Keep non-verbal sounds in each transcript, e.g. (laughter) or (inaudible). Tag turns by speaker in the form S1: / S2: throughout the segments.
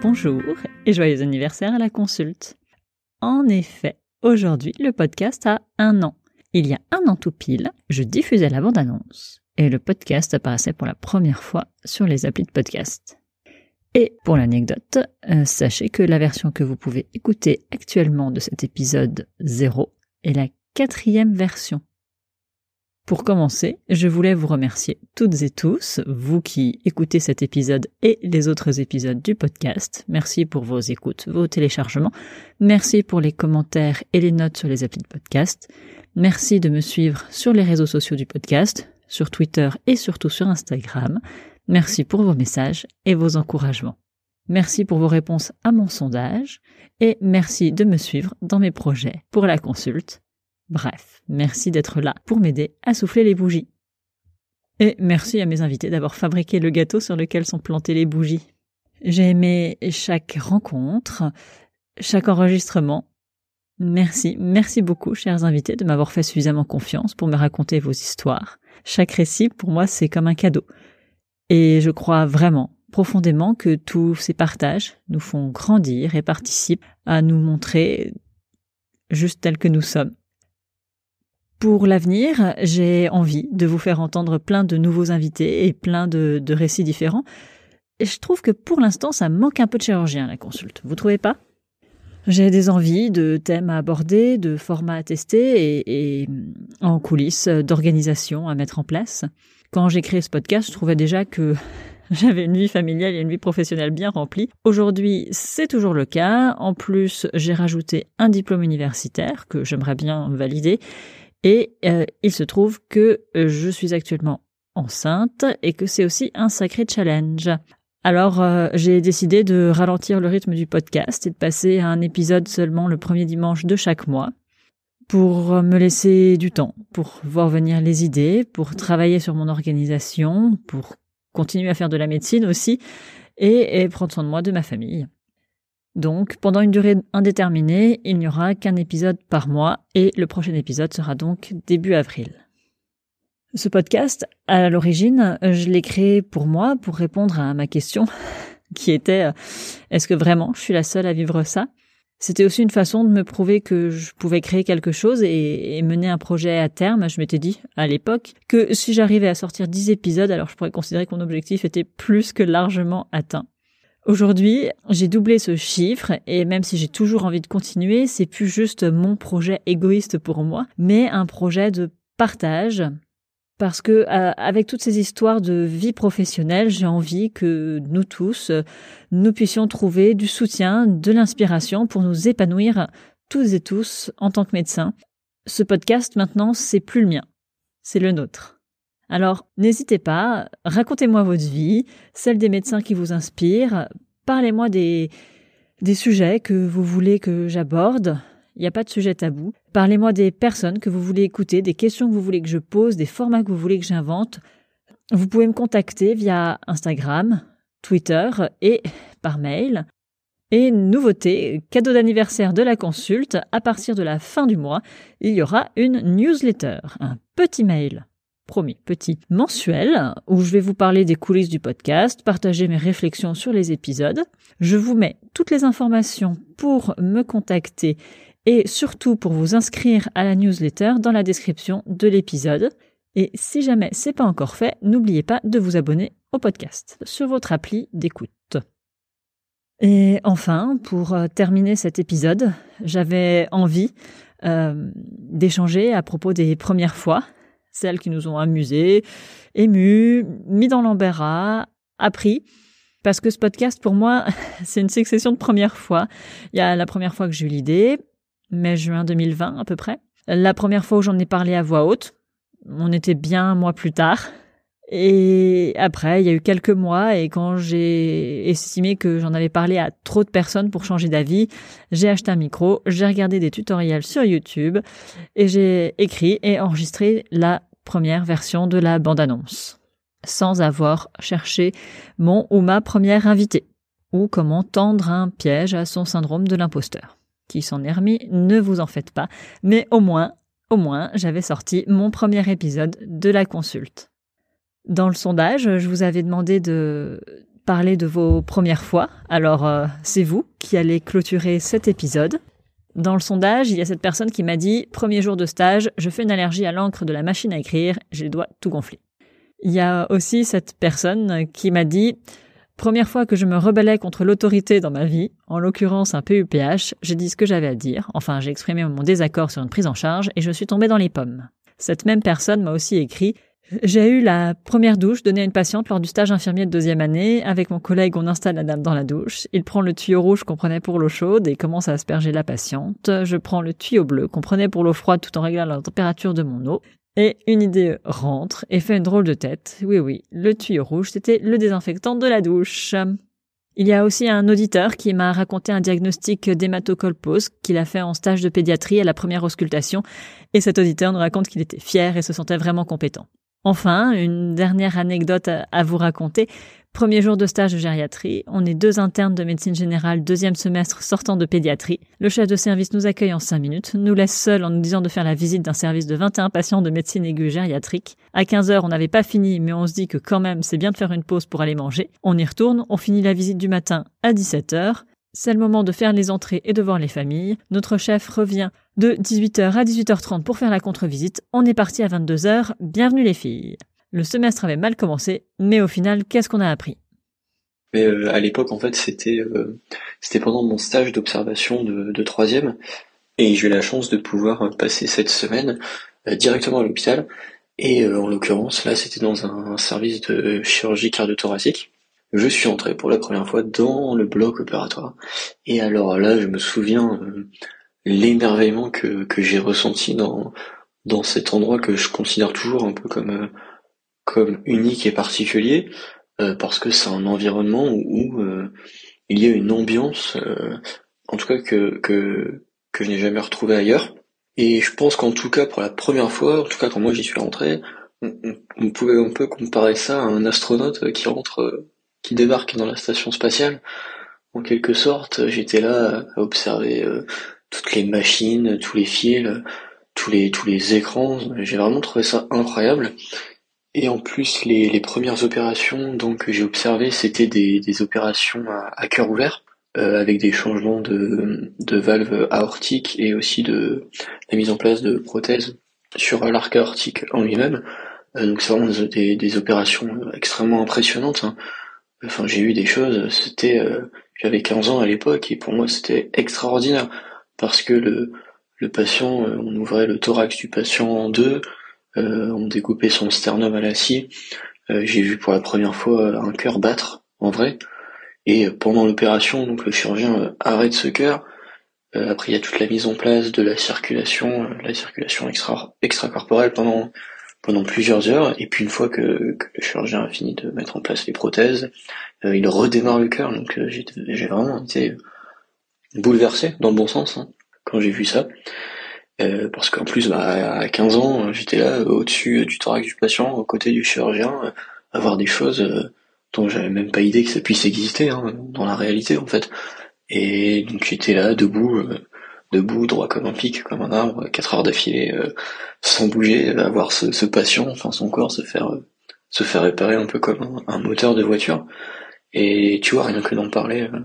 S1: bonjour et joyeux anniversaire à la consulte. En effet, aujourd'hui, le podcast a un an. Il y a un an tout pile, je diffusais la bande-annonce et le podcast apparaissait pour la première fois sur les applis de podcast. Et pour l'anecdote, euh, sachez que la version que vous pouvez écouter actuellement de cet épisode 0 est la quatrième version. Pour commencer, je voulais vous remercier toutes et tous, vous qui écoutez cet épisode et les autres épisodes du podcast. Merci pour vos écoutes, vos téléchargements. Merci pour les commentaires et les notes sur les applis de podcast. Merci de me suivre sur les réseaux sociaux du podcast, sur Twitter et surtout sur Instagram. Merci pour vos messages et vos encouragements. Merci pour vos réponses à mon sondage et merci de me suivre dans mes projets pour la consulte. Bref, merci d'être là pour m'aider à souffler les bougies. Et merci à mes invités d'avoir fabriqué le gâteau sur lequel sont plantées les bougies. J'ai aimé chaque rencontre, chaque enregistrement. Merci, merci beaucoup, chers invités, de m'avoir fait suffisamment confiance pour me raconter vos histoires. Chaque récit, pour moi, c'est comme un cadeau. Et je crois vraiment, profondément, que tous ces partages nous font grandir et participent à nous montrer juste tels que nous sommes. Pour l'avenir, j'ai envie de vous faire entendre plein de nouveaux invités et plein de, récits différents. Je trouve que pour l'instant, ça manque un peu de chirurgien, la consulte. Vous trouvez pas? J'ai des envies de thèmes à aborder, de formats à tester et, et en coulisses d'organisation à mettre en place. Quand j'ai créé ce podcast, je trouvais déjà que (laughs) j'avais une vie familiale et une vie professionnelle bien remplie. Aujourd'hui, c'est toujours le cas. En plus, j'ai rajouté un diplôme universitaire que j'aimerais bien valider et euh, il se trouve que euh, je suis actuellement enceinte et que c'est aussi un sacré challenge. Alors euh, j'ai décidé de ralentir le rythme du podcast et de passer à un épisode seulement le premier dimanche de chaque mois pour me laisser du temps, pour voir venir les idées, pour travailler sur mon organisation, pour continuer à faire de la médecine aussi et prendre soin de moi, de ma famille. Donc, pendant une durée indéterminée, il n'y aura qu'un épisode par mois et le prochain épisode sera donc début avril. Ce podcast, à l'origine, je l'ai créé pour moi, pour répondre à ma question (laughs) qui était euh, est-ce que vraiment je suis la seule à vivre ça? C'était aussi une façon de me prouver que je pouvais créer quelque chose et, mener un projet à terme. Je m'étais dit à l'époque que si j'arrivais à sortir 10 épisodes, alors je pourrais considérer que mon objectif était plus que largement atteint. Aujourd'hui, j'ai doublé ce chiffre et même si j'ai toujours envie de continuer, c'est plus juste mon projet égoïste pour moi, mais un projet de partage. Parce que euh, avec toutes ces histoires de vie professionnelle, j'ai envie que nous tous, nous puissions trouver du soutien, de l'inspiration pour nous épanouir tous et tous en tant que médecins. Ce podcast maintenant, c'est plus le mien, c'est le nôtre. Alors, n'hésitez pas, racontez-moi votre vie, celle des médecins qui vous inspirent, parlez-moi des, des sujets que vous voulez que j'aborde. Il n'y a pas de sujet tabou. Parlez-moi des personnes que vous voulez écouter, des questions que vous voulez que je pose, des formats que vous voulez que j'invente. Vous pouvez me contacter via Instagram, Twitter et par mail. Et nouveauté, cadeau d'anniversaire de la consulte, à partir de la fin du mois, il y aura une newsletter, un petit mail promis, petit mensuel où je vais vous parler des coulisses du podcast, partager mes réflexions sur les épisodes. Je vous mets toutes les informations pour me contacter et surtout pour vous inscrire à la newsletter dans la description de l'épisode. Et si jamais c'est pas encore fait, n'oubliez pas de vous abonner au podcast sur votre appli d'écoute. Et enfin, pour euh, terminer cet épisode, j'avais envie euh, d'échanger à propos des premières fois celles qui nous ont amusés, émus, mis dans l'embarras, appris. Parce que ce podcast, pour moi, (laughs) c'est une succession de premières fois. Il y a la première fois que j'ai eu l'idée, mai-juin 2020 à peu près. La première fois où j'en ai parlé à voix haute, on était bien un mois plus tard. Et après, il y a eu quelques mois et quand j'ai estimé que j'en avais parlé à trop de personnes pour changer d'avis, j'ai acheté un micro, j'ai regardé des tutoriels sur YouTube et j'ai écrit et enregistré la première version de la bande-annonce, sans avoir cherché mon ou ma première invitée, ou comment tendre un piège à son syndrome de l'imposteur. Qui s'en est remis, ne vous en faites pas, mais au moins, au moins, j'avais sorti mon premier épisode de la consulte. Dans le sondage, je vous avais demandé de parler de vos premières fois. Alors, euh, c'est vous qui allez clôturer cet épisode. Dans le sondage, il y a cette personne qui m'a dit Premier jour de stage, je fais une allergie à l'encre de la machine à écrire, j'ai les doigts tout gonflés. Il y a aussi cette personne qui m'a dit Première fois que je me rebellais contre l'autorité dans ma vie, en l'occurrence un PUPH, j'ai dit ce que j'avais à dire, enfin j'ai exprimé mon désaccord sur une prise en charge et je suis tombée dans les pommes. Cette même personne m'a aussi écrit j'ai eu la première douche donnée à une patiente lors du stage infirmier de deuxième année. Avec mon collègue, on installe la dame dans la douche. Il prend le tuyau rouge qu'on prenait pour l'eau chaude et commence à asperger la patiente. Je prends le tuyau bleu qu'on prenait pour l'eau froide tout en réglant la température de mon eau. Et une idée rentre et fait une drôle de tête. Oui, oui, le tuyau rouge, c'était le désinfectant de la douche. Il y a aussi un auditeur qui m'a raconté un diagnostic d'hématocolpose qu'il a fait en stage de pédiatrie à la première auscultation, et cet auditeur nous raconte qu'il était fier et se sentait vraiment compétent. Enfin, une dernière anecdote à vous raconter. Premier jour de stage de gériatrie, on est deux internes de médecine générale, deuxième semestre sortant de pédiatrie. Le chef de service nous accueille en cinq minutes, nous laisse seuls en nous disant de faire la visite d'un service de 21 patients de médecine aiguë gériatrique. À 15 heures, on n'avait pas fini, mais on se dit que quand même, c'est bien de faire une pause pour aller manger. On y retourne, on finit la visite du matin à 17 heures. C'est le moment de faire les entrées et de voir les familles. Notre chef revient de 18h à 18h30 pour faire la contre-visite. On est parti à 22h. Bienvenue les filles. Le semestre avait mal commencé, mais au final, qu'est-ce qu'on a appris?
S2: Mais euh, à l'époque, en fait, c'était euh, pendant mon stage d'observation de, troisième, et j'ai eu la chance de pouvoir passer cette semaine euh, directement à l'hôpital. Et en l'occurrence, là, c'était dans un, service de chirurgie cardio-thoracique je suis entré pour la première fois dans le bloc opératoire. Et alors là, je me souviens euh, l'émerveillement que, que j'ai ressenti dans, dans cet endroit que je considère toujours un peu comme, euh, comme unique et particulier, euh, parce que c'est un environnement où, il y a une ambiance, en tout cas que, que, que je n'ai jamais retrouvé ailleurs. Et je pense qu'en tout cas, pour la première fois, en tout cas quand moi j'y suis rentré, on, on, pouvait un peu comparer ça à un astronaute qui rentre qui débarque dans la station spatiale. En quelque sorte, j'étais là à observer euh, toutes les machines, tous les fils, tous les tous les écrans. J'ai vraiment trouvé ça incroyable. Et en plus, les, les premières opérations donc que j'ai observées, c'était des, des opérations à, cœur ouvert, euh, avec des changements de, de valves aortiques et aussi de la mise en place de prothèses sur l'arc aortique en lui-même. Euh, donc c'est vraiment des, des, opérations extrêmement impressionnantes. Hein. Enfin, j'ai eu des choses, c'était, euh, j'avais 15 ans à l'époque et pour moi c'était extraordinaire parce que le, le patient, euh, on ouvrait le thorax du patient en deux, euh, on découpait son sternum à la scie. j'ai vu pour la première fois un cœur battre en vrai. Et pendant l'opération, donc le chirurgien arrête ce cœur. après, il y a toute la mise en place de la circulation, la circulation extra extracorporelle pendant pendant plusieurs heures, et puis une fois que, le chirurgien a fini de mettre en place les prothèses, euh, il redémarre le cœur, donc euh, j'ai vraiment été bouleversé, dans le bon sens, hein, quand j'ai vu ça. Euh, parce qu'en plus, bah, à 15 ans, j'étais là, au-dessus du thorax du patient, aux côtés du chirurgien, à voir des choses dont j'avais même pas idée que ça puisse exister, hein, dans la réalité, en fait. Et donc j'étais là, debout, debout, droit comme un pic, comme un arbre, quatre heures d'affilée, euh, sans bouger, avoir ce, ce, patient, enfin son corps se faire euh, se faire réparer un peu comme un, moteur de voiture. Et tu vois, rien que d'en parler, euh,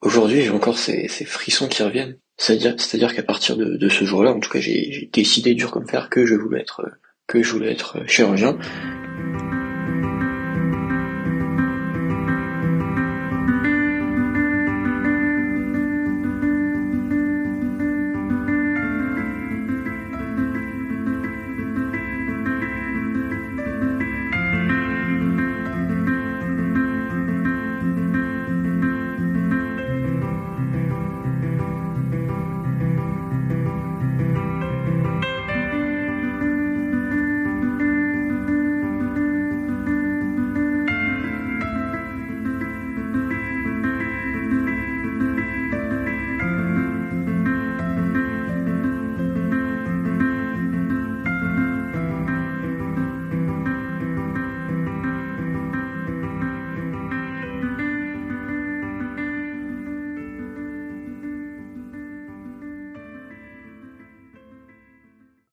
S2: aujourd'hui j'ai encore ces, frissons qui reviennent. C'est-à-dire, qu'à partir de, ce jour-là, en tout cas, j'ai décidé dur comme fer que je voulais être que je voulais être chirurgien.